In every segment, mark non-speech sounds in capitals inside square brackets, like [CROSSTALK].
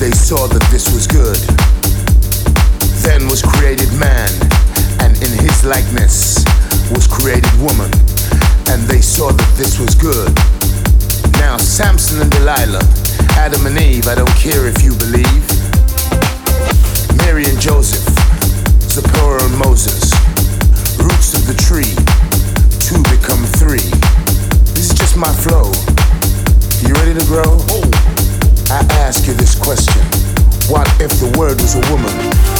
They saw that this was good. Then was created man, and in his likeness was created woman, and they saw that this was good. Now, Samson and Delilah, Adam and Eve, I don't care if you believe. Mary and Joseph, Zipporah and Moses, roots of the tree, two become three. This is just my flow. You ready to grow? I ask you this question What if the word was a woman?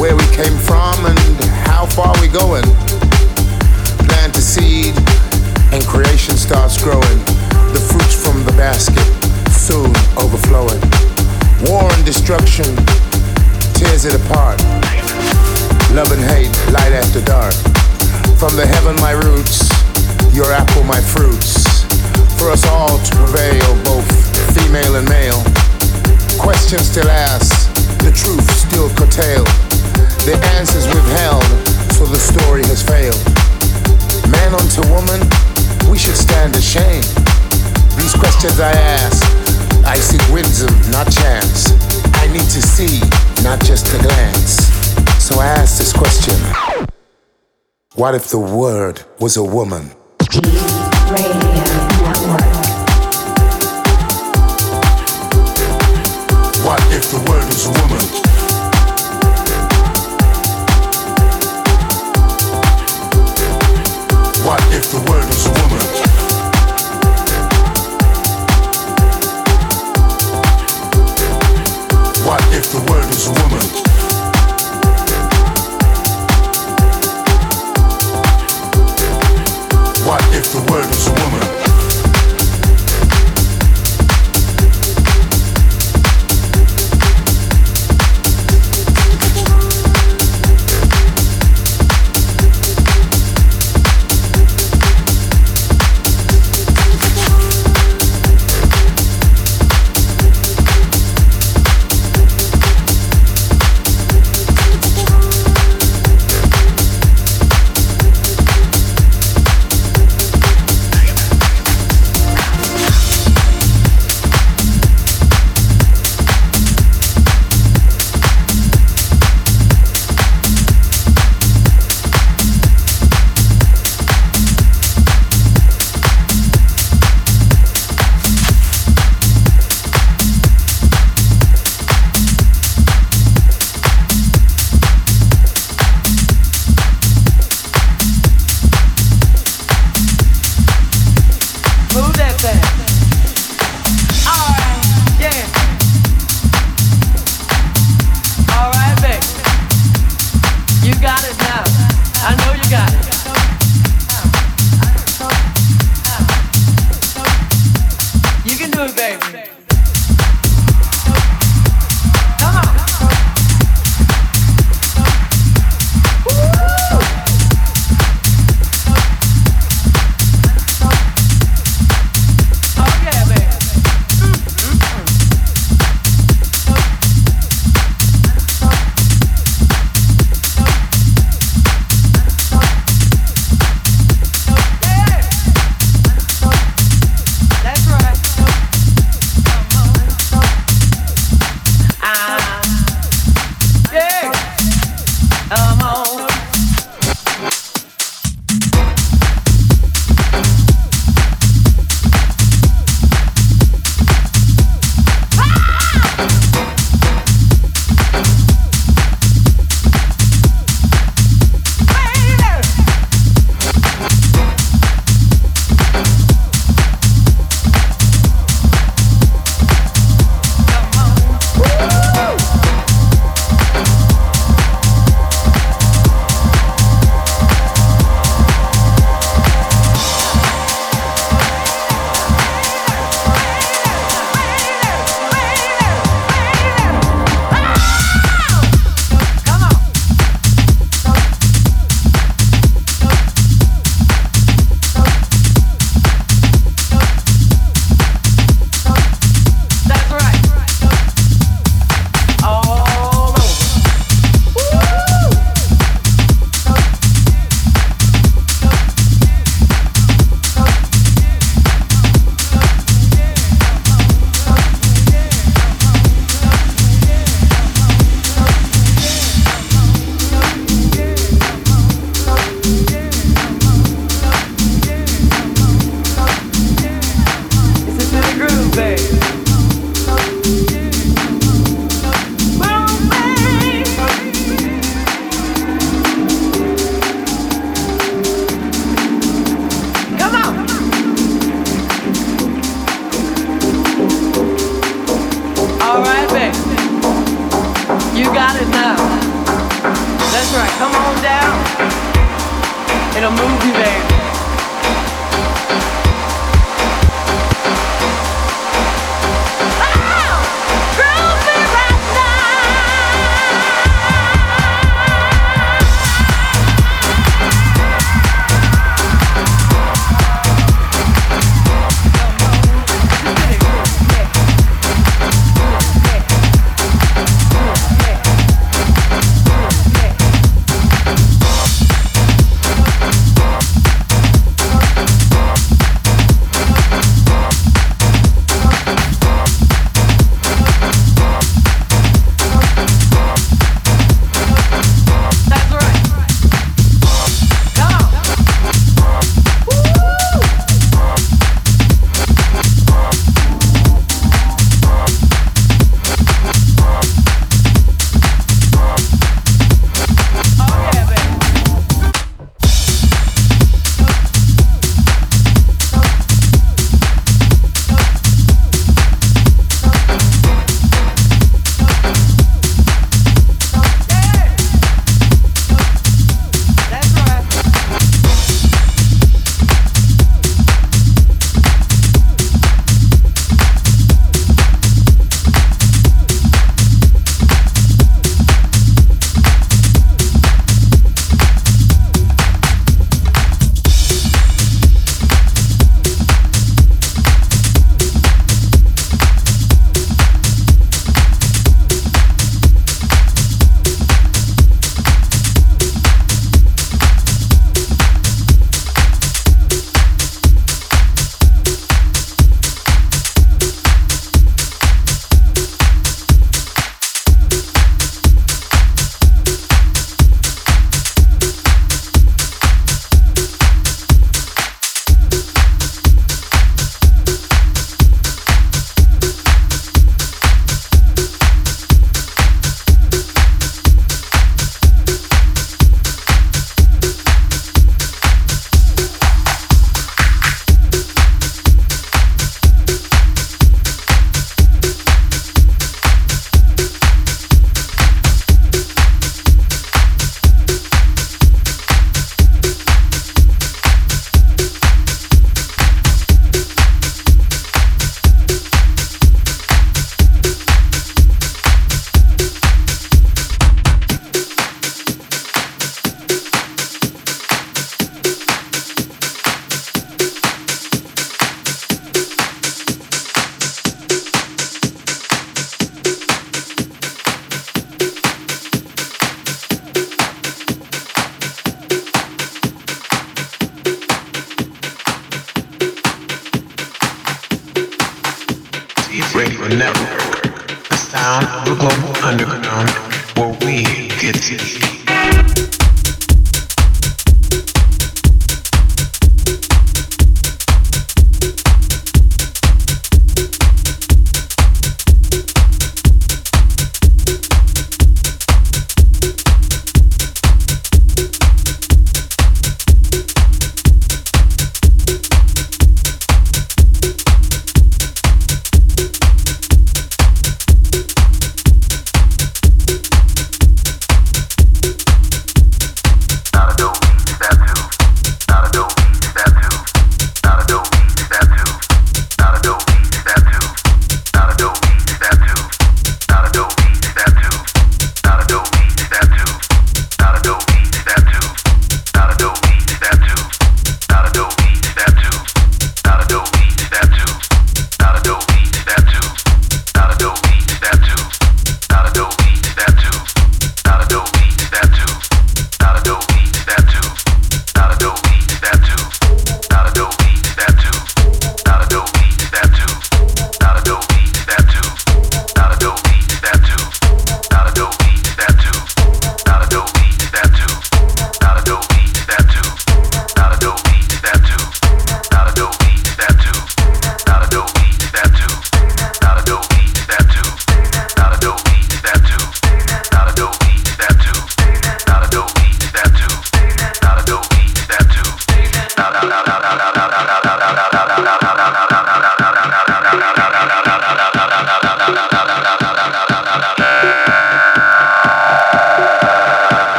Where we came from and how far we're going. Plant a seed and creation starts growing. The fruits from the basket soon overflowing. War and destruction tears it apart. Love and hate, light after dark. From the heaven, my roots, your apple, my fruits. For us all to prevail, both female and male. Questions still asked, the truth still curtailed. The answers withheld, so the story has failed. Man unto woman, we should stand ashamed. These questions I ask, I seek wisdom, not chance. I need to see, not just a glance. So I ask this question What if the word was a woman? What if the word is a woman? If the word is a woman?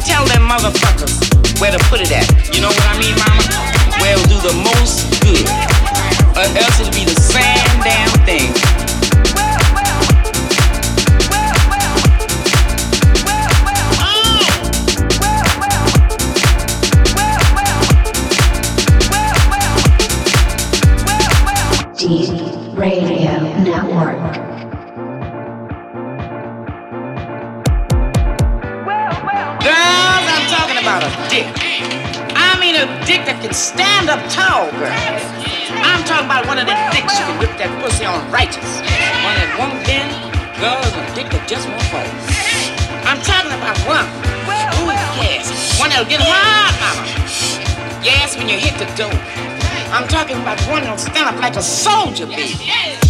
tell them motherfuckers where to put it at. You know what I mean, mama? Where it'll do the most good. Or else it'll be the same damn thing. can stand up tall, girl. I'm talking about one of them dicks who can whip that pussy on righteous. One that won't bend. Girls a dick that just won't fold. I'm talking about one. Ooh, yes. One that'll get hard, mama. Yes, when you hit the door. I'm talking about one that'll stand up like a soldier, baby.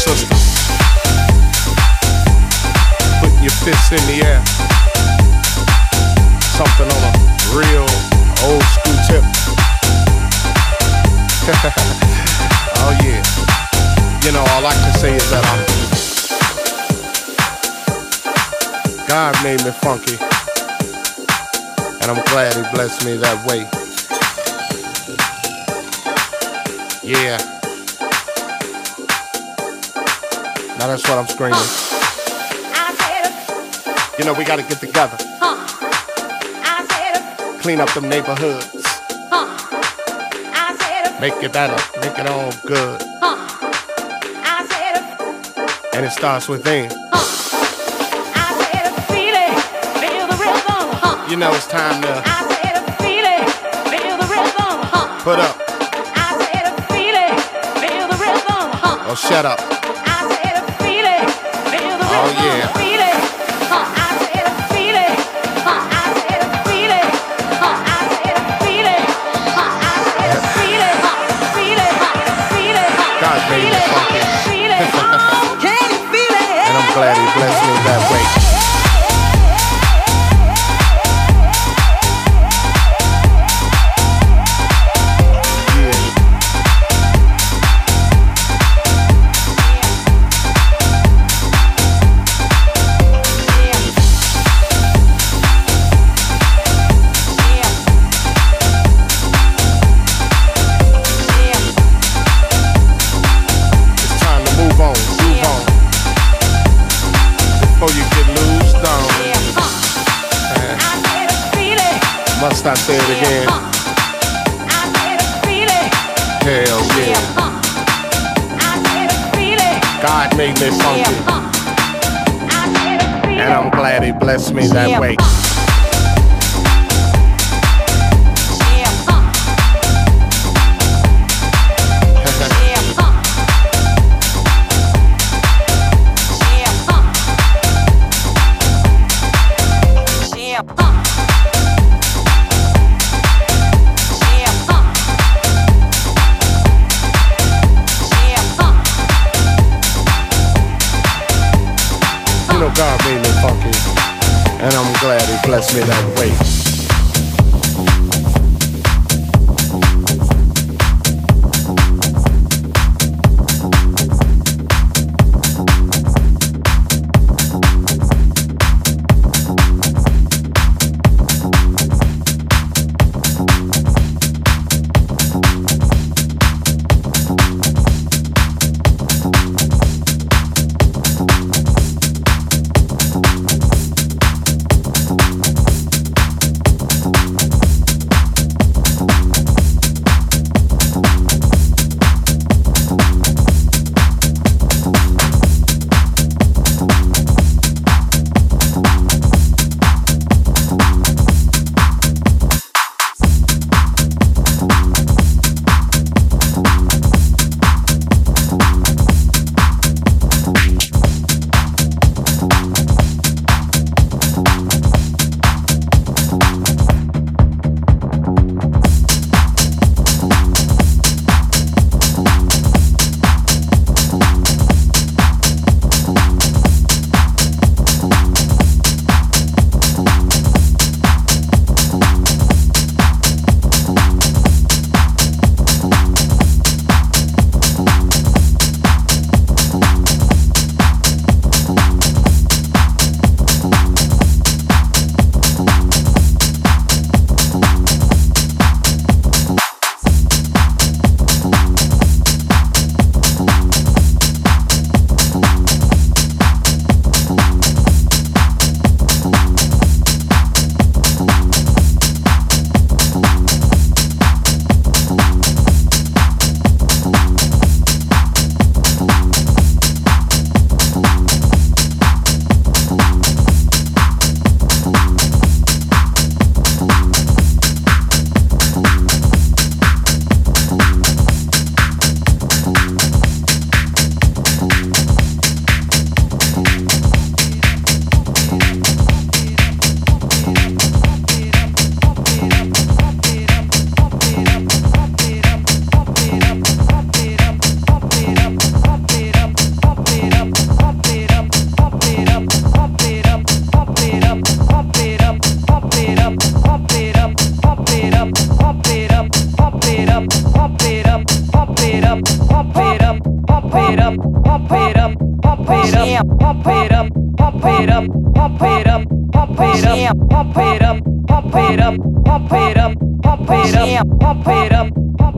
soul. Putting your fists in the air. Something on a real old school tip. [LAUGHS] oh yeah. You know, all I can say is that I'm God made me funky. And I'm glad he blessed me that way. Yeah. Now that's what I'm screaming. You know, we gotta get together. Clean up them neighborhoods. Make it better, make it all good. Huh. I said it. And it starts within. Huh. I said it, feel it, feel the rhythm. Huh. You know it's time to. I said it, feel it, feel the rhythm. Huh. Put up. I said it, oh. Oh yeah. Feel it. Huh. [LAUGHS] glad he blessed me pump it up, pump it up, pump it up, pump it up, pump it up, pump it up, pump it up, pump it up, pump it up, pump it up, pump it up, pump it up, pump it up.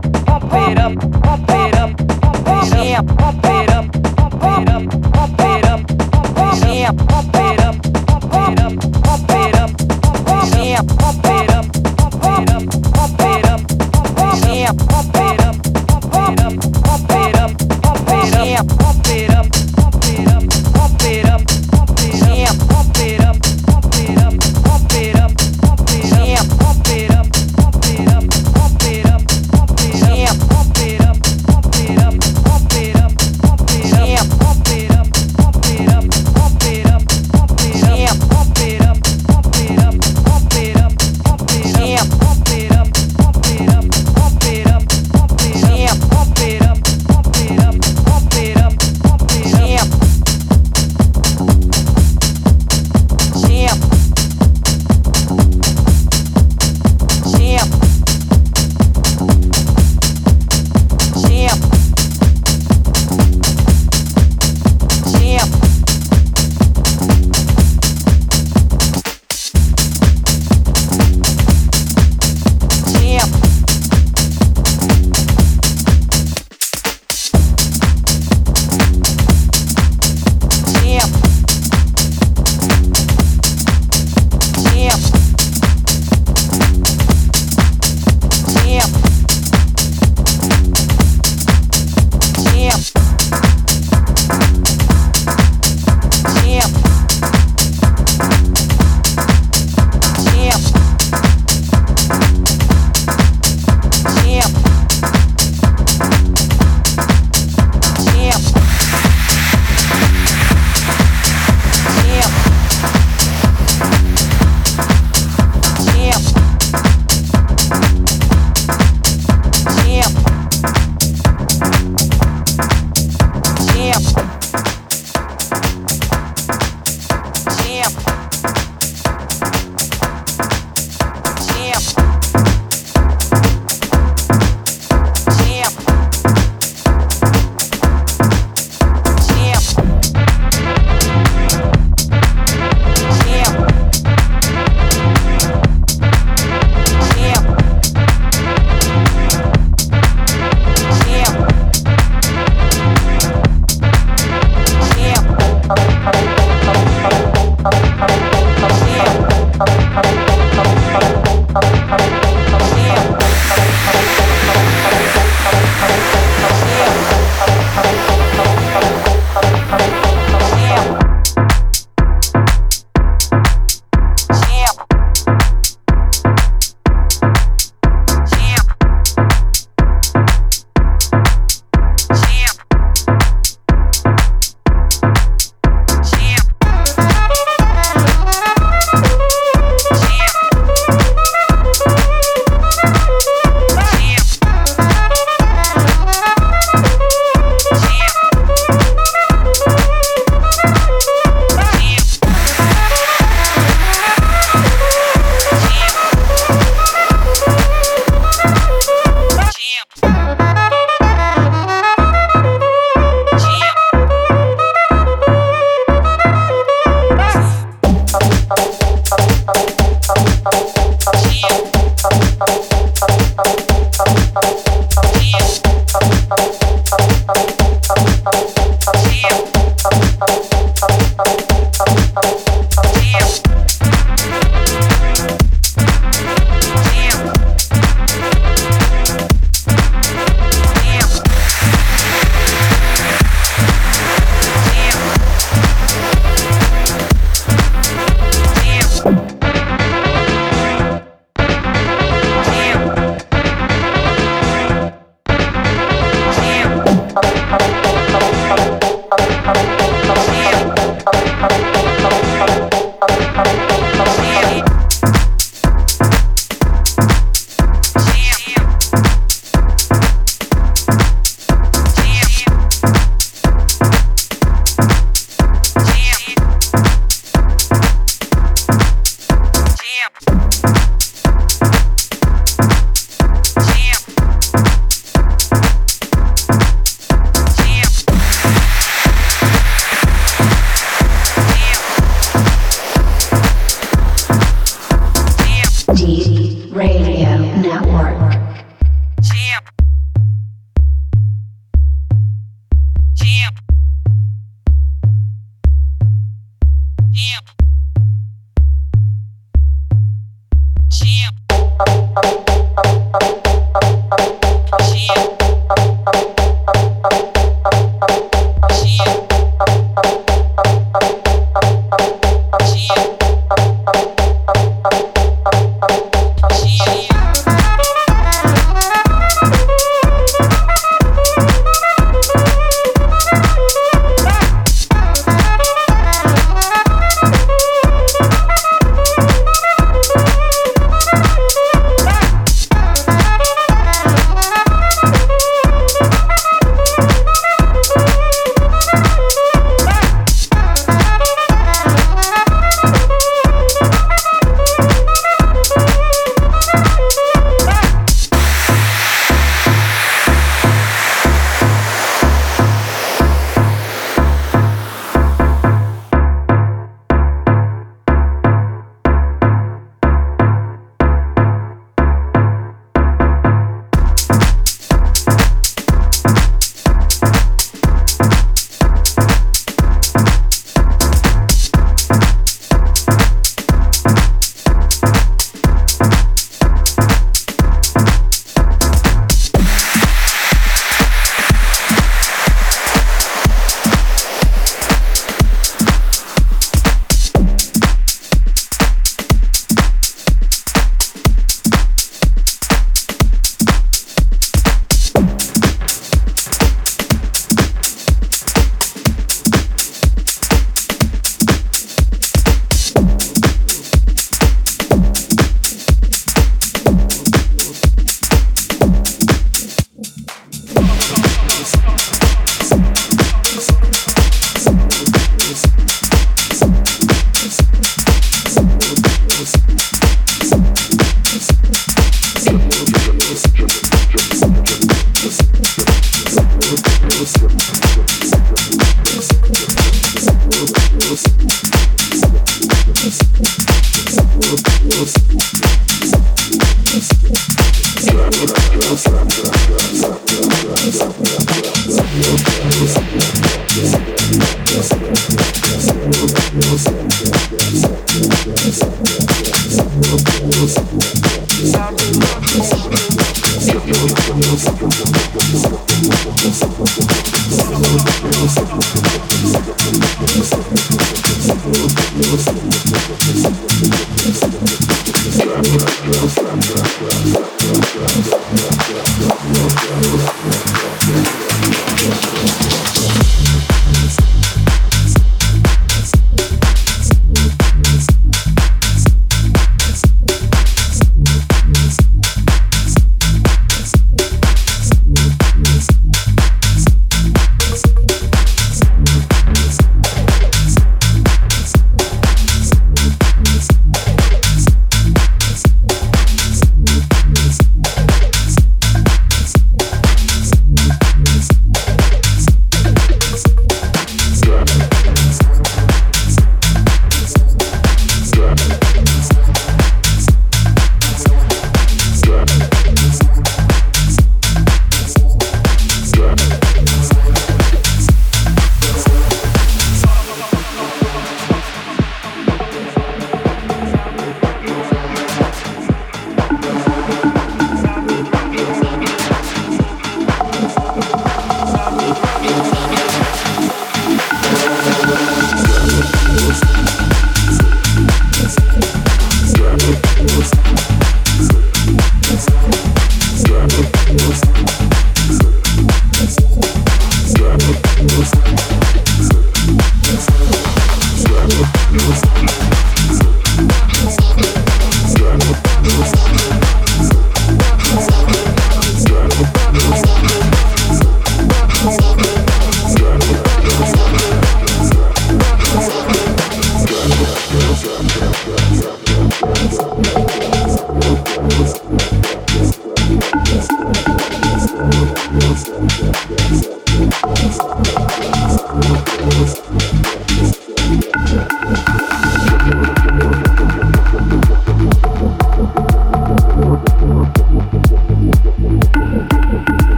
pump it up, pump it up.